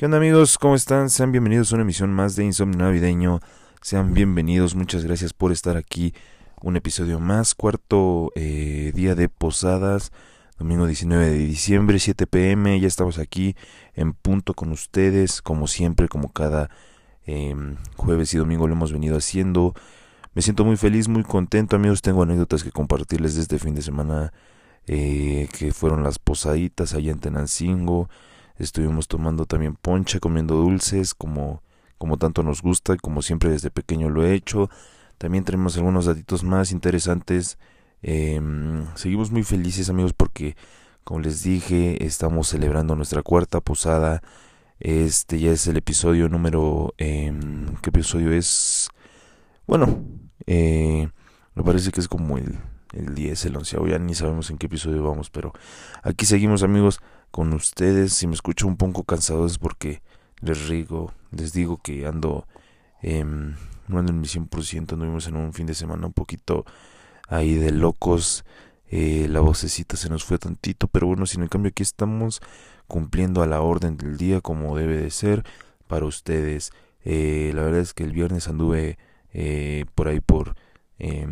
¿Qué onda amigos? ¿Cómo están? Sean bienvenidos a una emisión más de Insomnio Navideño. Sean bienvenidos, muchas gracias por estar aquí. Un episodio más, cuarto eh, día de posadas, domingo 19 de diciembre, 7 pm. Ya estamos aquí en punto con ustedes, como siempre, como cada em, jueves y domingo lo hemos venido haciendo. Me siento muy feliz, muy contento amigos. Tengo anécdotas que compartirles de este fin de semana eh, que fueron las posaditas allá en Tenancingo Estuvimos tomando también ponche, comiendo dulces, como, como tanto nos gusta como siempre desde pequeño lo he hecho. También tenemos algunos datitos más interesantes. Em, seguimos muy felices amigos porque, como les dije, estamos celebrando nuestra cuarta posada. Este ya es el episodio número... Em, ¿Qué episodio es? Bueno, eh, me parece que es como el, el 10, el 11, ya ni sabemos en qué episodio vamos, pero aquí seguimos amigos con ustedes. Si me escucho un poco cansado es porque les rigo, les digo que ando, eh, no ando en mi 100%, anduvimos en un fin de semana un poquito ahí de locos. Eh, la vocecita se nos fue tantito, pero bueno, si en cambio aquí estamos cumpliendo a la orden del día como debe de ser para ustedes. Eh, la verdad es que el viernes anduve eh, por ahí por eh,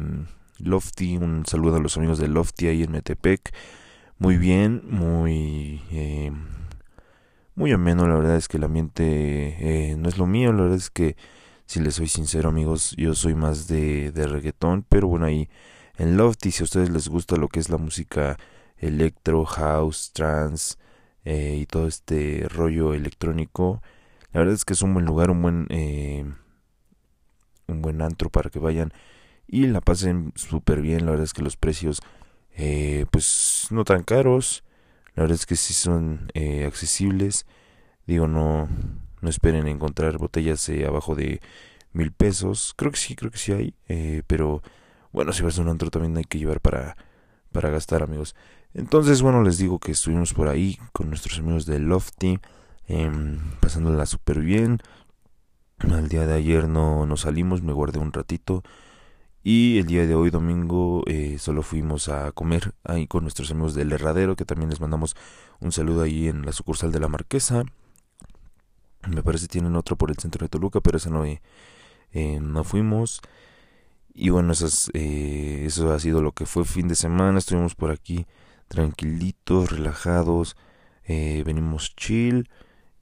Lofty, un saludo a los amigos de Lofty ahí en Metepec muy bien, muy eh, muy ameno. La verdad es que el ambiente eh, no es lo mío. La verdad es que, si les soy sincero, amigos, yo soy más de, de reggaetón. Pero bueno, ahí en Lofty, si a ustedes les gusta lo que es la música electro, house, trance eh, y todo este rollo electrónico, la verdad es que es un buen lugar, un buen eh, un buen antro para que vayan y la pasen súper bien. La verdad es que los precios eh, pues no tan caros. La verdad es que sí son eh, accesibles. Digo, no, no esperen encontrar botellas eh, abajo de mil pesos. Creo que sí, creo que sí hay. Eh, pero bueno, si vas a un antro también hay que llevar para, para gastar, amigos. Entonces, bueno, les digo que estuvimos por ahí con nuestros amigos de Lofty, eh, pasándola súper bien. Al día de ayer no, no salimos, me guardé un ratito. Y el día de hoy, domingo, eh, solo fuimos a comer ahí con nuestros amigos del Herradero, que también les mandamos un saludo ahí en la sucursal de la Marquesa. Me parece tienen otro por el centro de Toluca, pero ese no, eh, eh, no fuimos. Y bueno, esas, eh, eso ha sido lo que fue fin de semana. Estuvimos por aquí tranquilitos, relajados. Venimos chill.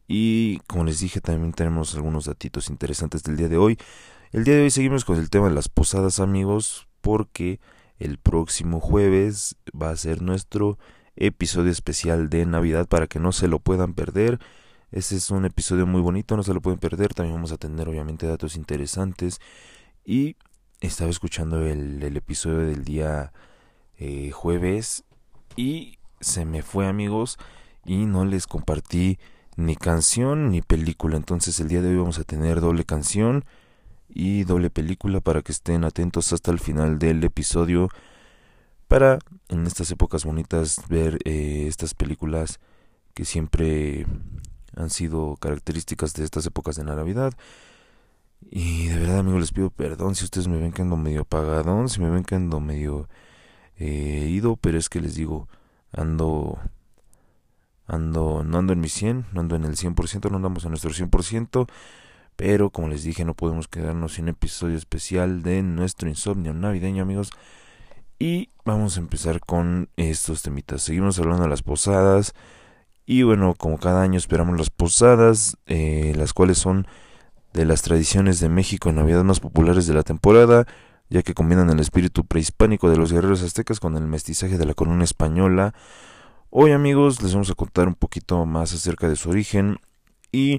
Y como les dije, también tenemos algunos datitos interesantes del día de hoy. El día de hoy seguimos con el tema de las posadas, amigos, porque el próximo jueves va a ser nuestro episodio especial de Navidad para que no se lo puedan perder. Este es un episodio muy bonito, no se lo pueden perder. También vamos a tener obviamente datos interesantes. Y estaba escuchando el, el episodio del día eh, jueves y se me fue amigos y no les compartí ni canción ni película. Entonces el día de hoy vamos a tener doble canción y doble película para que estén atentos hasta el final del episodio para en estas épocas bonitas ver eh, estas películas que siempre han sido características de estas épocas de Navidad. Y de verdad, amigos, les pido perdón si ustedes me ven que ando medio apagadón, si me ven que ando medio eh, ido, pero es que les digo, ando ando no ando en mi 100, no ando en el 100%, no andamos en nuestro 100%, pero como les dije, no podemos quedarnos sin episodio especial de nuestro insomnio navideño, amigos. Y vamos a empezar con estos temitas. Seguimos hablando de las posadas. Y bueno, como cada año esperamos las posadas, eh, las cuales son de las tradiciones de México en Navidad más populares de la temporada, ya que combinan el espíritu prehispánico de los guerreros aztecas con el mestizaje de la corona española. Hoy amigos les vamos a contar un poquito más acerca de su origen y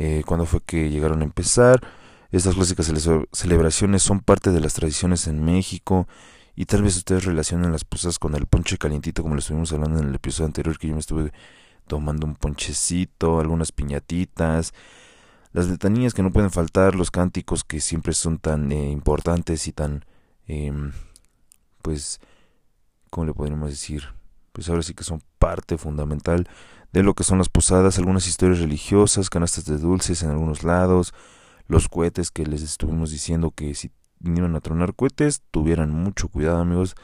eh, cuándo fue que llegaron a empezar. Estas clásicas cele celebraciones son parte de las tradiciones en México y tal vez ustedes relacionen las posadas con el ponche calientito como lo estuvimos hablando en el episodio anterior que yo me estuve tomando un ponchecito, algunas piñatitas, las letanías que no pueden faltar, los cánticos que siempre son tan eh, importantes y tan, eh, pues, ¿cómo le podríamos decir? Pues ahora sí que son parte fundamental de lo que son las posadas, algunas historias religiosas, canastas de dulces en algunos lados, los cohetes que les estuvimos diciendo que si vinieron a tronar cohetes, tuvieran mucho cuidado amigos,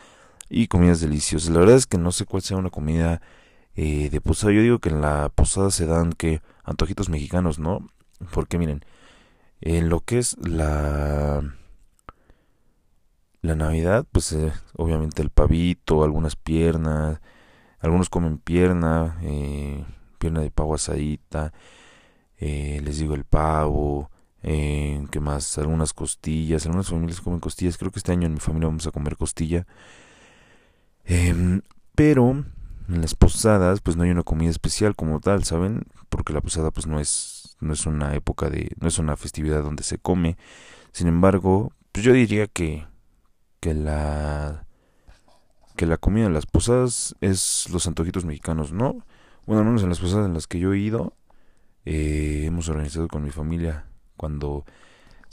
y comidas deliciosas. La verdad es que no sé cuál sea una comida eh, de posada. Yo digo que en la posada se dan que antojitos mexicanos, ¿no? Porque miren, en lo que es la la Navidad, pues eh, obviamente el pavito, algunas piernas, algunos comen pierna, eh, pierna de pavo asadita, eh, les digo el pavo, eh, ¿qué más? Algunas costillas, algunas familias comen costillas, creo que este año en mi familia vamos a comer costilla. Em, pero en las posadas pues no hay una comida especial como tal, ¿saben? Porque la posada pues no es no es una época de no es una festividad donde se come. Sin embargo, pues yo diría que que la que la comida de las posadas es los antojitos mexicanos, ¿no? Bueno, al menos en las posadas en las que yo he ido, eh, hemos organizado con mi familia. Cuando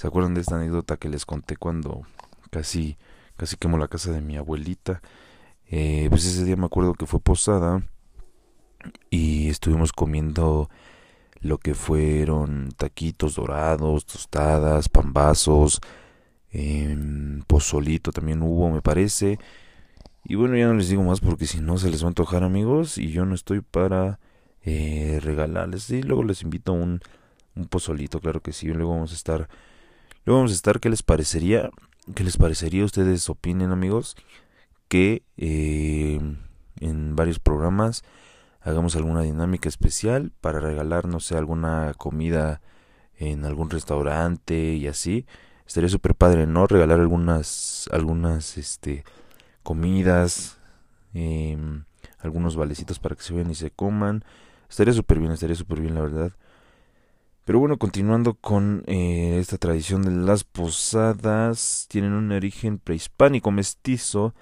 se acuerdan de esta anécdota que les conté cuando casi casi quemó la casa de mi abuelita eh, pues ese día me acuerdo que fue posada y estuvimos comiendo lo que fueron taquitos dorados tostadas pambazos eh, pozolito también hubo me parece y bueno ya no les digo más porque si no se les va a antojar amigos y yo no estoy para eh, regalarles y luego les invito un un pozolito, claro que sí. Luego vamos a estar, luego vamos a estar. ¿Qué les parecería? ¿Qué les parecería? Ustedes opinen, amigos, que eh, en varios programas hagamos alguna dinámica especial para regalar, no sé, alguna comida en algún restaurante y así. Estaría súper padre, ¿no? Regalar algunas, algunas, este, comidas, eh, algunos valecitos para que se vean y se coman. Estaría súper bien, estaría súper bien, la verdad. Pero bueno, continuando con eh, esta tradición de las posadas, tienen un origen prehispánico mestizo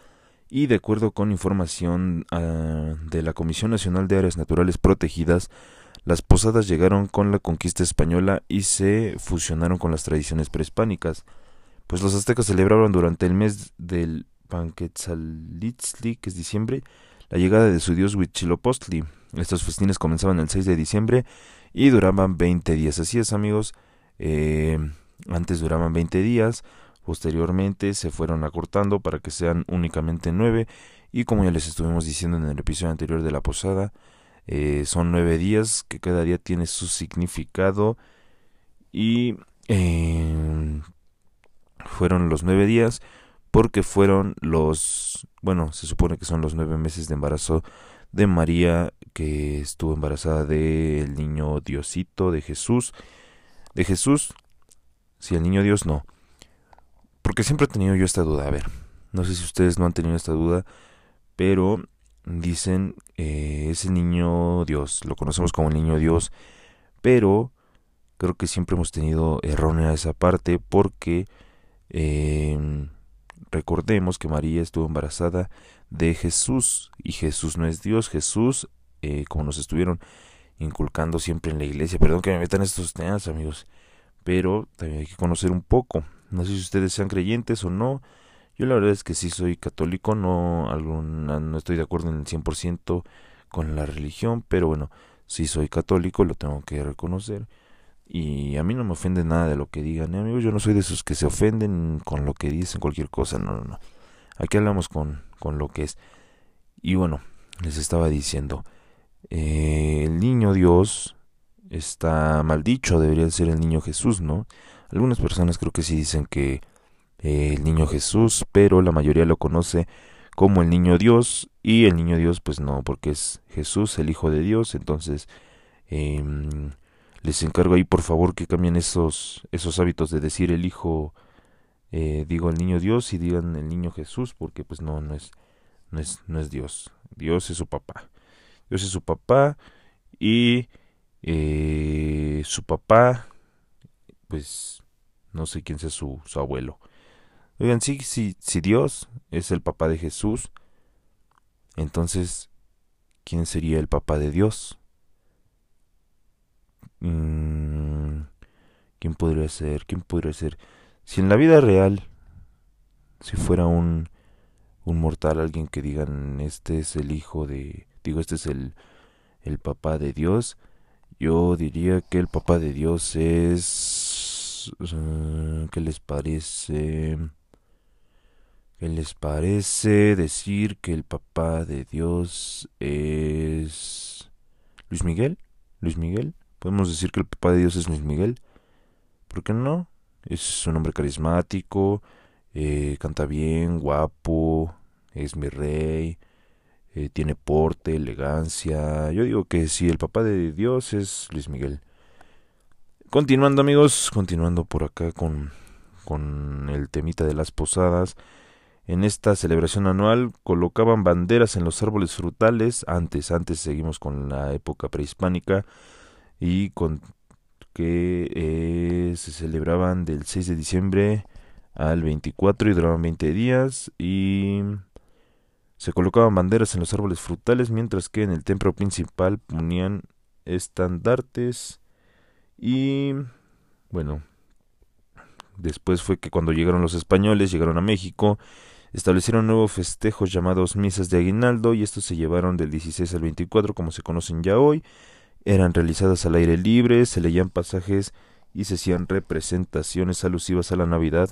y de acuerdo con información uh, de la Comisión Nacional de Áreas Naturales Protegidas, las posadas llegaron con la conquista española y se fusionaron con las tradiciones prehispánicas, pues los aztecas celebraban durante el mes del Panquetzalitzli, que es diciembre, la llegada de su dios Huitzilopochtli. Estos festines comenzaban el 6 de diciembre y duraban 20 días. Así es, amigos. Eh, antes duraban 20 días, posteriormente se fueron acortando para que sean únicamente 9 y como ya les estuvimos diciendo en el episodio anterior de la posada, eh, son 9 días que cada día tiene su significado y eh, fueron los 9 días porque fueron los, bueno, se supone que son los 9 meses de embarazo de María que estuvo embarazada del niño Diosito, de Jesús. De Jesús, si el niño Dios no. Porque siempre he tenido yo esta duda. A ver, no sé si ustedes no han tenido esta duda, pero dicen eh, ese niño Dios, lo conocemos como el niño Dios, pero creo que siempre hemos tenido errónea esa parte porque eh, recordemos que María estuvo embarazada de Jesús y Jesús no es Dios, Jesús, eh, como nos estuvieron inculcando siempre en la iglesia, perdón que me metan estos temas amigos, pero también hay que conocer un poco, no sé si ustedes sean creyentes o no, yo la verdad es que sí soy católico, no, alguna, no estoy de acuerdo en el 100% con la religión, pero bueno, sí soy católico, lo tengo que reconocer. Y a mí no me ofende nada de lo que digan, ¿eh, amigos. Yo no soy de esos que se ofenden con lo que dicen, cualquier cosa. No, no, no. Aquí hablamos con, con lo que es. Y bueno, les estaba diciendo, eh, el niño Dios está maldicho, debería ser el niño Jesús, ¿no? Algunas personas creo que sí dicen que eh, el niño Jesús, pero la mayoría lo conoce como el niño Dios y el niño Dios pues no, porque es Jesús, el Hijo de Dios, entonces eh, les encargo ahí por favor que cambien esos, esos hábitos de decir el hijo, eh, digo el niño Dios y digan el niño Jesús, porque pues no, no es, no es, no es Dios. Dios es su papá. Dios es su papá y eh, su papá, pues no sé quién sea su, su abuelo. Oigan, sí, si, si Dios es el papá de Jesús, entonces, ¿quién sería el papá de Dios? Mm, ¿Quién podría ser? ¿Quién podría ser? Si en la vida real, si fuera un, un mortal, alguien que digan, este es el hijo de, digo, este es el, el papá de Dios, yo diría que el papá de Dios es, uh, ¿qué les parece? ¿Qué les parece decir que el papá de Dios es Luis Miguel? Luis Miguel. Podemos decir que el papá de Dios es Luis Miguel. ¿Por qué no? Es un hombre carismático, eh, canta bien, guapo, es mi rey, eh, tiene porte, elegancia. Yo digo que si el papá de Dios es Luis Miguel. Continuando amigos, continuando por acá con, con el temita de las posadas. En esta celebración anual colocaban banderas en los árboles frutales. Antes, antes seguimos con la época prehispánica y con que eh, se celebraban del 6 de diciembre al 24 y duraban 20 días y se colocaban banderas en los árboles frutales mientras que en el templo principal ponían estandartes y bueno después fue que cuando llegaron los españoles llegaron a México establecieron nuevos festejos llamados misas de aguinaldo y estos se llevaron del 16 al 24 como se conocen ya hoy. Eran realizadas al aire libre, se leían pasajes y se hacían representaciones alusivas a la Navidad,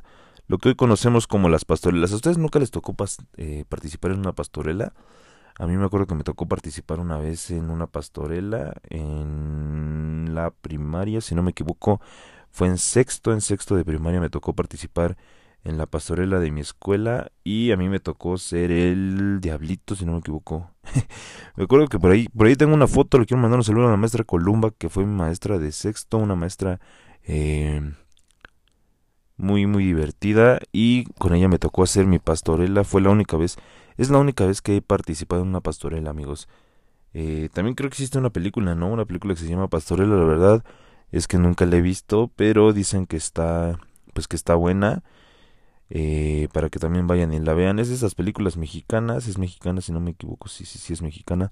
lo que hoy conocemos como las pastorelas. ¿A ustedes nunca les tocó eh, participar en una pastorela? A mí me acuerdo que me tocó participar una vez en una pastorela en la primaria, si no me equivoco, fue en sexto, en sexto de primaria me tocó participar en la pastorela de mi escuela y a mí me tocó ser el diablito, si no me equivoco. me acuerdo que por ahí, por ahí tengo una foto, le quiero mandar un saludo a la maestra Columba, que fue mi maestra de sexto, una maestra eh, muy, muy divertida y con ella me tocó hacer mi pastorela, fue la única vez, es la única vez que he participado en una pastorela, amigos. Eh, también creo que existe una película, ¿no? Una película que se llama Pastorela, la verdad es que nunca la he visto, pero dicen que está, pues que está buena eh, para que también vayan y la vean. Es de esas películas mexicanas, es mexicana si no me equivoco, sí, sí, sí es mexicana.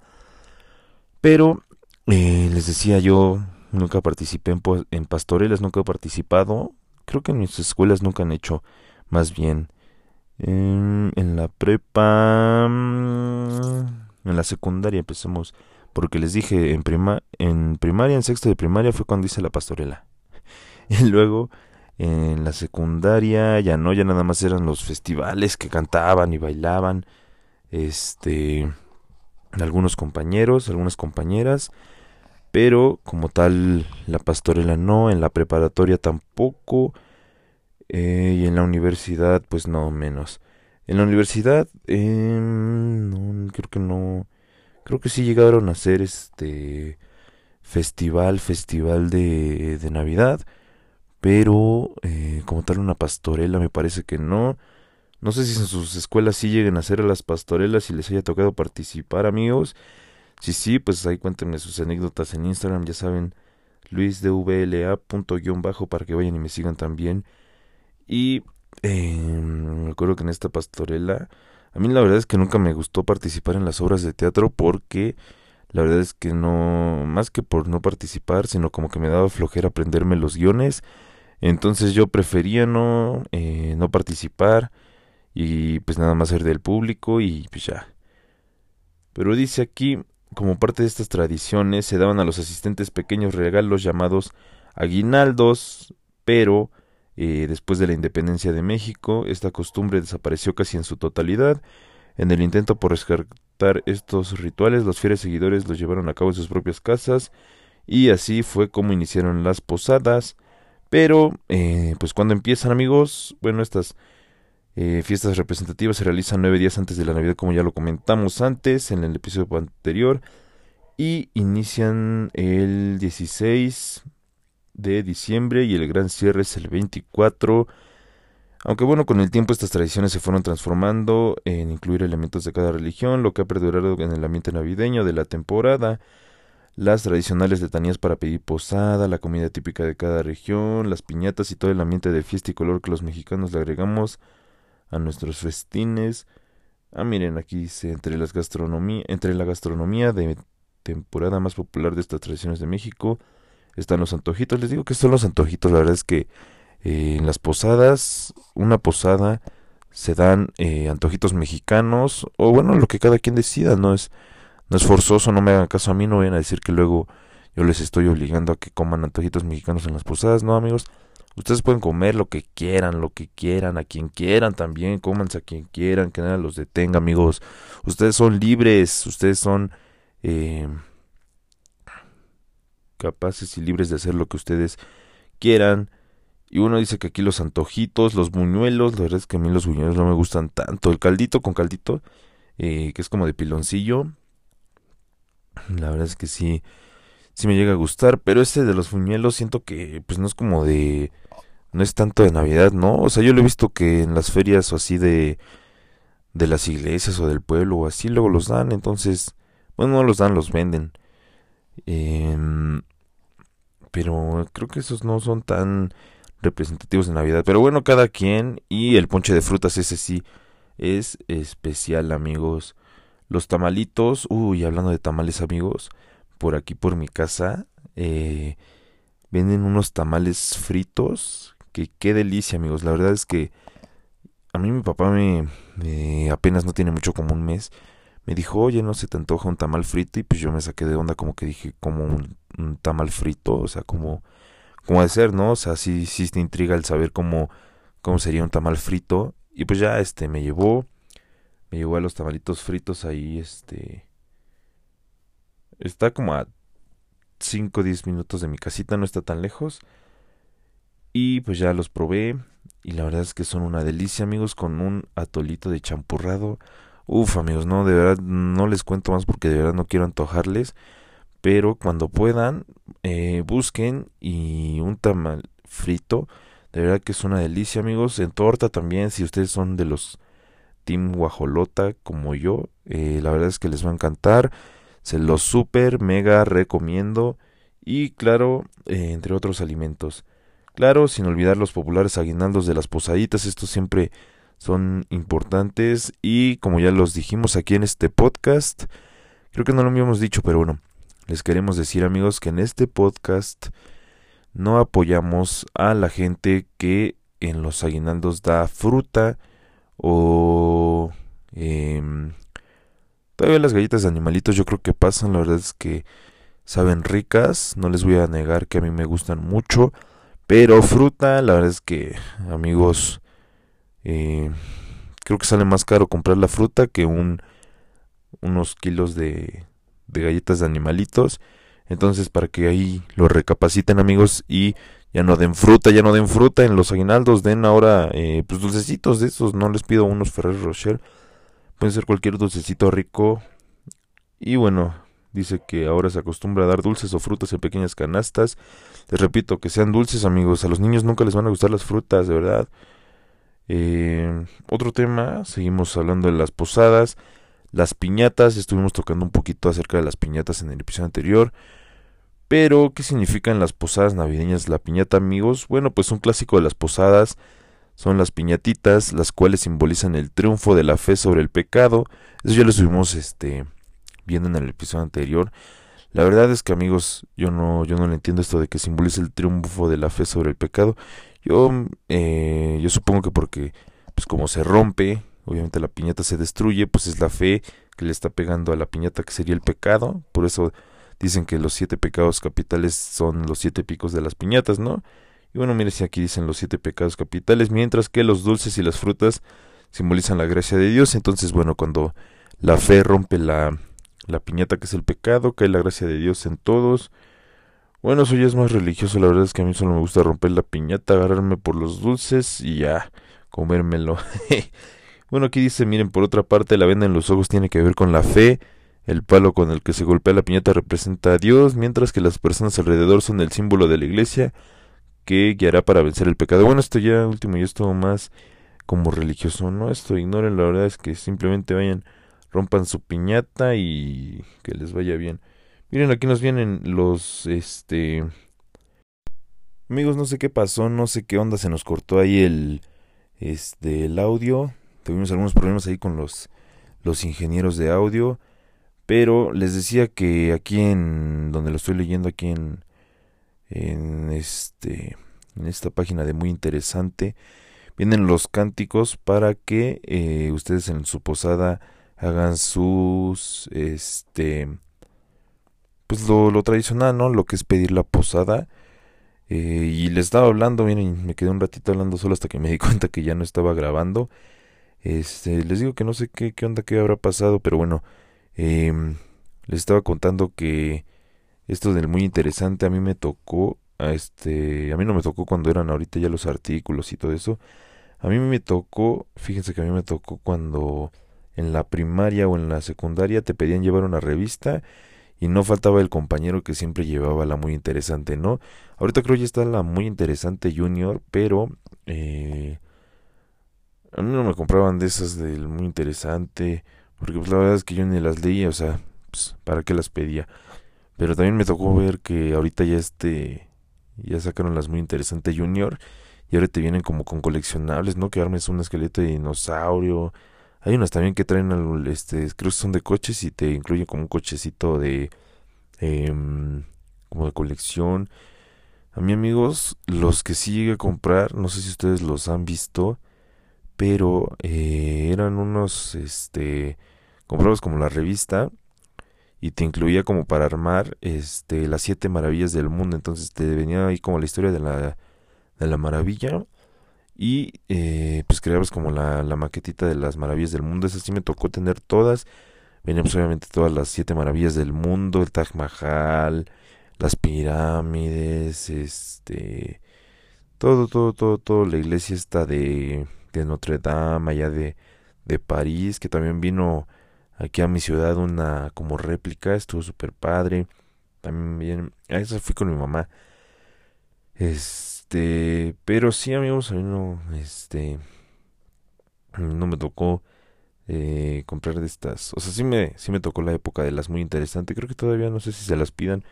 Pero eh, les decía yo, nunca participé en, en pastorelas, nunca he participado. Creo que en mis escuelas nunca han hecho, más bien. En, en la prepa, mm, en la secundaria empezamos, porque les dije, en, prima, en primaria, en sexto de primaria fue cuando hice la pastorela. Y luego en la secundaria ya no, ya nada más eran los festivales que cantaban y bailaban. Este, algunos compañeros, algunas compañeras, pero como tal la pastorela no, en la preparatoria tampoco, eh, y en la universidad pues no menos. En la universidad eh, no, creo que no, creo que sí llegaron a hacer este festival, festival de, de Navidad pero eh, como tal una pastorela me parece que no. No sé si en sus escuelas sí lleguen a hacer las pastorelas y les haya tocado participar, amigos. Si sí, pues ahí cuéntenme sus anécdotas en Instagram, ya saben, luisdvla.bajo para que vayan y me sigan también. Y eh, me acuerdo que en esta pastorela, a mí la verdad es que nunca me gustó participar en las obras de teatro porque la verdad es que no, más que por no participar, sino como que me daba flojera aprenderme los guiones entonces yo prefería no, eh, no participar y pues nada más ser del público y pues ya. Pero dice aquí, como parte de estas tradiciones, se daban a los asistentes pequeños regalos llamados aguinaldos, pero eh, después de la independencia de México, esta costumbre desapareció casi en su totalidad. En el intento por rescatar estos rituales, los fieles seguidores los llevaron a cabo en sus propias casas y así fue como iniciaron las posadas, pero, eh, pues cuando empiezan amigos, bueno, estas eh, fiestas representativas se realizan nueve días antes de la Navidad, como ya lo comentamos antes en el episodio anterior, y inician el 16 de diciembre y el gran cierre es el 24. Aunque bueno, con el tiempo estas tradiciones se fueron transformando en incluir elementos de cada religión, lo que ha perdurado en el ambiente navideño de la temporada las tradicionales letanías para pedir posada, la comida típica de cada región, las piñatas y todo el ambiente de fiesta y color que los mexicanos le agregamos a nuestros festines. Ah, miren, aquí dice entre las entre la gastronomía de temporada más popular de estas tradiciones de México están los antojitos. Les digo que son los antojitos, la verdad es que eh, en las posadas, una posada se dan eh, antojitos mexicanos o bueno, lo que cada quien decida, no es no es forzoso, no me hagan caso a mí, no vayan a decir que luego yo les estoy obligando a que coman antojitos mexicanos en las posadas, no amigos. Ustedes pueden comer lo que quieran, lo que quieran, a quien quieran también, cómanse a quien quieran, que nada los detenga, amigos. Ustedes son libres, ustedes son eh, capaces y libres de hacer lo que ustedes quieran. Y uno dice que aquí los antojitos, los buñuelos, la verdad es que a mí los buñuelos no me gustan tanto. El caldito con caldito, eh, que es como de piloncillo. La verdad es que sí, sí me llega a gustar. Pero este de los buñuelos siento que pues no es como de... No es tanto de Navidad, ¿no? O sea, yo lo he visto que en las ferias o así de... De las iglesias o del pueblo o así luego los dan. Entonces, bueno, no los dan, los venden. Eh, pero creo que esos no son tan representativos de Navidad. Pero bueno, cada quien. Y el ponche de frutas, ese sí es especial, amigos. Los tamalitos, uy, hablando de tamales, amigos, por aquí por mi casa, eh, venden unos tamales fritos. Que qué delicia, amigos. La verdad es que a mí mi papá me, apenas no tiene mucho como un mes. Me dijo, oye, no se te antoja un tamal frito. Y pues yo me saqué de onda, como que dije, como un, un tamal frito, o sea, como como de ser, ¿no? O sea, sí, sí te intriga el saber cómo, cómo sería un tamal frito. Y pues ya, este, me llevó, me llevó a los tamalitos fritos ahí, este... Está como a 5 o 10 minutos de mi casita, no está tan lejos. Y pues ya los probé. Y la verdad es que son una delicia, amigos, con un atolito de champurrado. Uf, amigos, no, de verdad no les cuento más porque de verdad no quiero antojarles pero cuando puedan eh, busquen y un tamal frito de verdad que es una delicia amigos en torta también si ustedes son de los team guajolota como yo eh, la verdad es que les va a encantar se los super mega recomiendo y claro eh, entre otros alimentos. Claro sin olvidar los populares aguinaldos de las posaditas estos siempre son importantes y como ya los dijimos aquí en este podcast creo que no lo habíamos dicho pero bueno les queremos decir amigos que en este podcast no apoyamos a la gente que en los aguinaldos da fruta o eh, todavía las galletas de animalitos yo creo que pasan la verdad es que saben ricas no les voy a negar que a mí me gustan mucho pero fruta la verdad es que amigos eh, creo que sale más caro comprar la fruta que un unos kilos de de galletas de animalitos. Entonces, para que ahí lo recapaciten, amigos, y ya no den fruta, ya no den fruta en los aguinaldos, den ahora eh, pues dulcecitos de esos. No les pido unos Ferrer Rocher, pueden ser cualquier dulcecito rico. Y bueno, dice que ahora se acostumbra a dar dulces o frutas en pequeñas canastas. Les repito, que sean dulces, amigos. A los niños nunca les van a gustar las frutas, de verdad. Eh, otro tema, seguimos hablando de las posadas. Las piñatas, estuvimos tocando un poquito acerca de las piñatas en el episodio anterior. Pero, ¿qué significan las posadas navideñas? La piñata, amigos. Bueno, pues un clásico de las posadas son las piñatitas, las cuales simbolizan el triunfo de la fe sobre el pecado. Eso ya lo estuvimos este, viendo en el episodio anterior. La verdad es que, amigos, yo no, yo no le entiendo esto de que simboliza el triunfo de la fe sobre el pecado. Yo, eh, yo supongo que porque, pues como se rompe, obviamente la piñata se destruye, pues es la fe que le está pegando a la piñata que sería el pecado, por eso dicen que los siete pecados capitales son los siete picos de las piñatas, ¿no? Y bueno, mire si aquí dicen los siete pecados capitales, mientras que los dulces y las frutas simbolizan la gracia de Dios, entonces bueno, cuando la fe rompe la, la piñata que es el pecado, cae la gracia de Dios en todos. Bueno, eso ya es más religioso, la verdad es que a mí solo me gusta romper la piñata, agarrarme por los dulces y ya comérmelo. Bueno, aquí dice, miren, por otra parte, la venda en los ojos tiene que ver con la fe. El palo con el que se golpea la piñata representa a Dios, mientras que las personas alrededor son el símbolo de la iglesia que guiará para vencer el pecado. Bueno, esto ya último, ya es todo más como religioso, ¿no? Esto ignoren, la verdad es que simplemente vayan, rompan su piñata y que les vaya bien. Miren, aquí nos vienen los, este... Amigos, no sé qué pasó, no sé qué onda, se nos cortó ahí el, este, el audio tuvimos algunos problemas ahí con los, los ingenieros de audio, pero les decía que aquí en donde lo estoy leyendo aquí en en este en esta página de muy interesante vienen los cánticos para que eh, ustedes en su posada hagan sus este pues lo, lo tradicional no lo que es pedir la posada Eh, y les estaba hablando, miren, me quedé un ratito hablando solo hasta que me di cuenta que ya no estaba grabando. Este, les digo que no sé qué, qué onda, qué habrá pasado, pero bueno, em, les estaba contando que esto del muy interesante a mí me tocó, a este, a mí no me tocó cuando eran ahorita ya los artículos y todo eso. A mí me tocó, fíjense que a mí me tocó cuando en la primaria o en la secundaria te pedían llevar una revista y no faltaba el compañero que siempre llevaba la muy interesante, ¿no? Ahorita creo ya está la muy interesante junior, pero eh, a mí no me compraban de esas del muy interesante, porque pues la verdad es que yo ni las leía, o sea, pues, ¿para qué las pedía? Pero también me tocó ver que ahorita ya este, ya sacaron las muy interesante junior y ahora te vienen como con coleccionables, ¿no? Que armes un esqueleto de dinosaurio, hay unas también que traen, este, creo que son de coches y te incluyen como un cochecito de, em, como de colección. A mí amigos, los que sí llegué a comprar, no sé si ustedes los han visto, pero eh, eran unos, este, comprabas como la revista y te incluía como para armar, este, las siete maravillas del mundo. Entonces te venía ahí como la historia de la, de la maravilla y eh, pues creabas como la, la, maquetita de las maravillas del mundo. Esa sí me tocó tener todas. Venían pues obviamente todas las siete maravillas del mundo, el Taj Mahal, las pirámides, este, todo, todo, todo, todo. La iglesia está de, de Notre Dame, allá de, de París, que también vino aquí a mi ciudad una como réplica, estuvo súper padre. También, a esa fui con mi mamá. Es, este, pero sí, amigos, a mí no, este, no me tocó eh, comprar de estas. O sea, sí me, sí me tocó la época de las muy interesantes. Creo que todavía no sé si se las pidan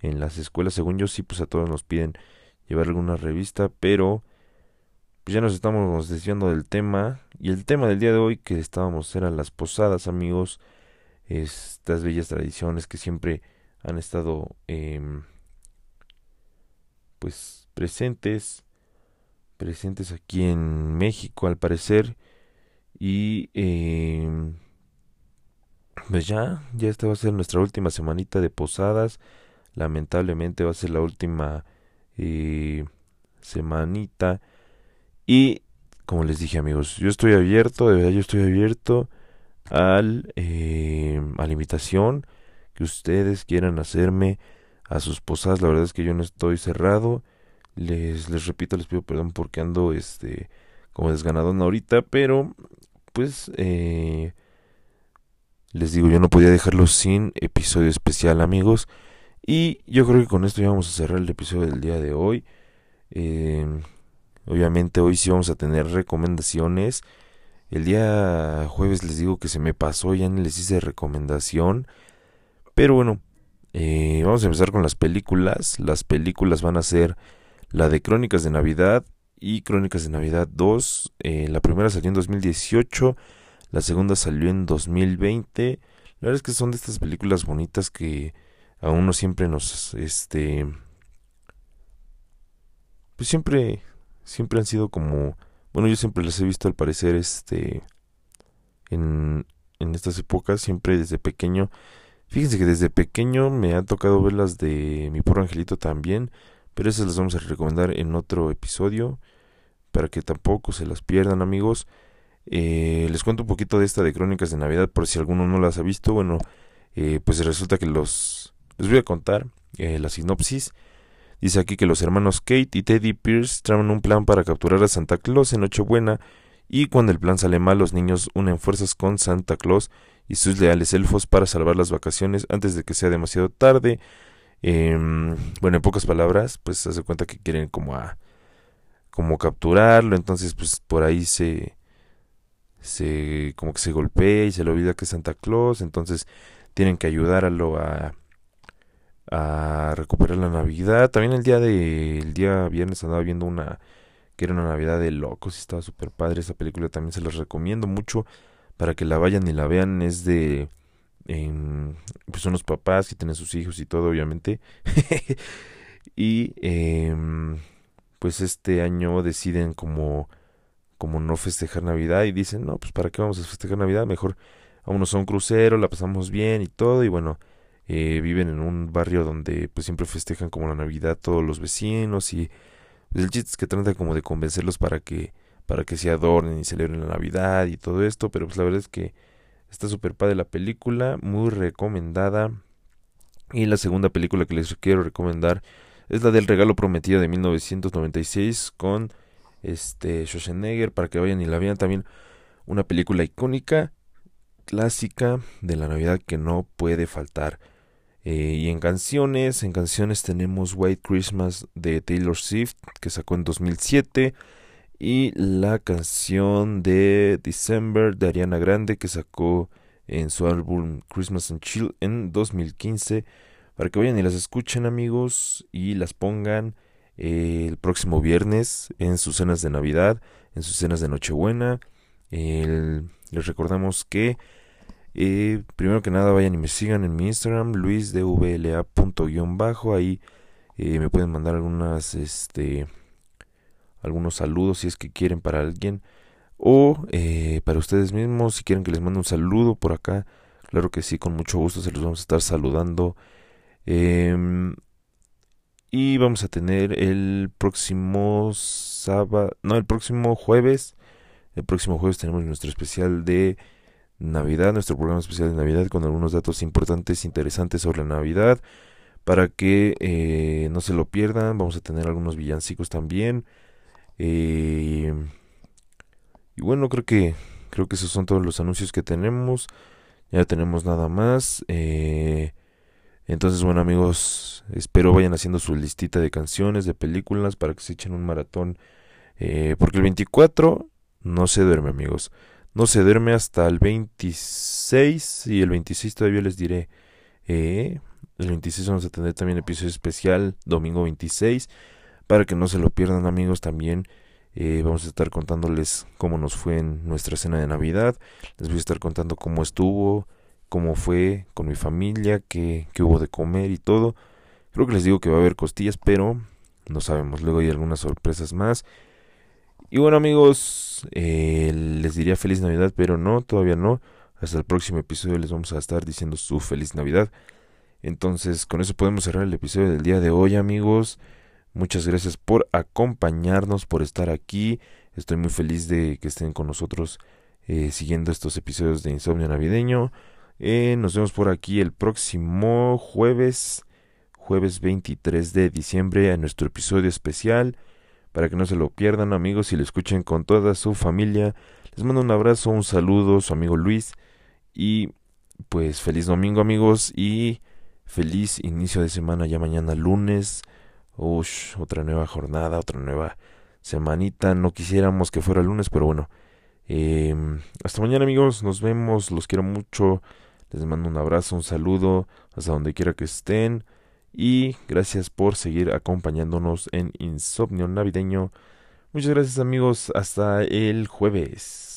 en las escuelas. Según yo, sí, pues a todos nos piden llevar alguna revista, pero pues ya nos estamos desviando del tema. Y el tema del día de hoy que estábamos eran las posadas, amigos. Estas bellas tradiciones que siempre han estado, eh, pues, presentes, presentes aquí en México al parecer. Y eh, pues ya, ya esta va a ser nuestra última semanita de posadas. Lamentablemente va a ser la última eh, semanita. Y como les dije amigos, yo estoy abierto, de verdad yo estoy abierto al, eh, a la invitación que ustedes quieran hacerme a sus posadas. La verdad es que yo no estoy cerrado. Les, les repito, les pido perdón porque ando este como desganadón ahorita, pero pues eh, les digo, yo no podía dejarlo sin episodio especial, amigos. Y yo creo que con esto ya vamos a cerrar el episodio del día de hoy. Eh, obviamente hoy sí vamos a tener recomendaciones. El día jueves les digo que se me pasó, ya no les hice recomendación. Pero bueno, eh, vamos a empezar con las películas. Las películas van a ser la de Crónicas de Navidad y Crónicas de Navidad 2. Eh, la primera salió en 2018, la segunda salió en 2020. La verdad es que son de estas películas bonitas que a uno siempre nos, este, pues siempre, siempre han sido como, bueno, yo siempre las he visto al parecer, este, en, en estas épocas, siempre desde pequeño. Fíjense que desde pequeño me ha tocado ver las de mi pobre angelito también. Pero esas las vamos a recomendar en otro episodio para que tampoco se las pierdan amigos. Eh, les cuento un poquito de esta de Crónicas de Navidad por si alguno no las ha visto. Bueno, eh, pues resulta que los... Les voy a contar eh, la sinopsis. Dice aquí que los hermanos Kate y Teddy Pierce traen un plan para capturar a Santa Claus en Nochebuena y cuando el plan sale mal los niños unen fuerzas con Santa Claus y sus leales elfos para salvar las vacaciones antes de que sea demasiado tarde. Em, bueno, en pocas palabras, pues se hace cuenta que quieren como a como capturarlo, entonces pues por ahí se se como que se golpea y se le olvida que es Santa Claus, entonces tienen que ayudarlo a a recuperar la Navidad. También el día de el día viernes andaba viendo una que era una Navidad de locos y estaba súper padre esa película, también se las recomiendo mucho para que la vayan y la vean, es de pues son los papás que tienen sus hijos y todo, obviamente. y em, pues este año deciden como, como no festejar Navidad y dicen, no, pues para qué vamos a festejar Navidad, mejor vámonos a un crucero, la pasamos bien y todo. Y bueno, eh, viven en un barrio donde pues siempre festejan como la Navidad todos los vecinos y pues, el chiste es que trata como de convencerlos para que para que se adornen y celebren la Navidad y todo esto, pero pues la verdad es que está súper padre la película, muy recomendada. Y la segunda película que les quiero recomendar es la del regalo prometido de 1996 con este Schwarzenegger para que vayan y la vean también una película icónica clásica de la Navidad que no puede faltar. Eh, y en canciones, en canciones tenemos White Christmas de Taylor Swift que sacó en 2007 y la canción de December de Ariana Grande que sacó en su álbum Christmas and Chill en 2015 para que vayan y las escuchen amigos y las pongan eh, el próximo viernes en sus cenas de Navidad, en sus cenas de Nochebuena. les recordamos que eh, primero que nada vayan y me sigan en mi Instagram, luisdvla.bajo. Ahí eh, me pueden mandar algunas, este, algunos saludos si es que quieren para alguien. O eh, para ustedes mismos, si quieren que les mande un saludo por acá. Claro que sí, con mucho gusto se los vamos a estar saludando. Em, y vamos a tener el próximo sábado, no, el próximo jueves. El próximo jueves tenemos nuestro especial de Navidad, nuestro programa especial de Navidad con algunos datos importantes, interesantes sobre la Navidad. Para que eh, no se lo pierdan, vamos a tener algunos villancicos también. Eh, y bueno, creo que creo que esos son todos los anuncios que tenemos. Ya tenemos nada más. Eh, entonces, bueno amigos, espero vayan haciendo su listita de canciones, de películas para que se echen un maratón. porque el 24 no se duerme amigos no se duerme hasta el 26 y el 26 todavía les diré. Eh, el 26 vamos a tener también episodio especial, domingo 26, para que no se lo pierdan amigos también. Eh, vamos a estar contándoles cómo nos fue en nuestra cena de Navidad. Les voy a estar contando cómo estuvo, cómo fue con mi familia, qué, qué hubo de comer y todo. Creo que les digo que va a haber costillas, pero no sabemos. Luego hay algunas sorpresas más. Y bueno amigos, eh, les diría feliz Navidad, pero no, todavía no. Hasta el próximo episodio les vamos a estar diciendo su feliz Navidad. Entonces, con eso podemos cerrar el episodio del día de hoy, amigos. Muchas gracias por acompañarnos, por estar aquí. Estoy muy feliz de que estén con nosotros eh, siguiendo estos episodios de Insomnio Navideño. Eh, nos vemos por aquí el próximo jueves, jueves 23 de diciembre, en nuestro episodio especial para que no se lo pierdan amigos y lo escuchen con toda su familia. Les mando un abrazo, un saludo, su amigo Luis y pues feliz domingo amigos y feliz inicio de semana ya mañana lunes. Ush, otra nueva jornada, otra nueva semanita. No quisiéramos que fuera lunes, pero bueno. Em, hasta mañana amigos, nos vemos, los quiero mucho. Les mando un abrazo, un saludo, hasta donde quiera que estén. Y gracias por seguir acompañándonos en Insomnio Navideño. Muchas gracias amigos. Hasta el jueves.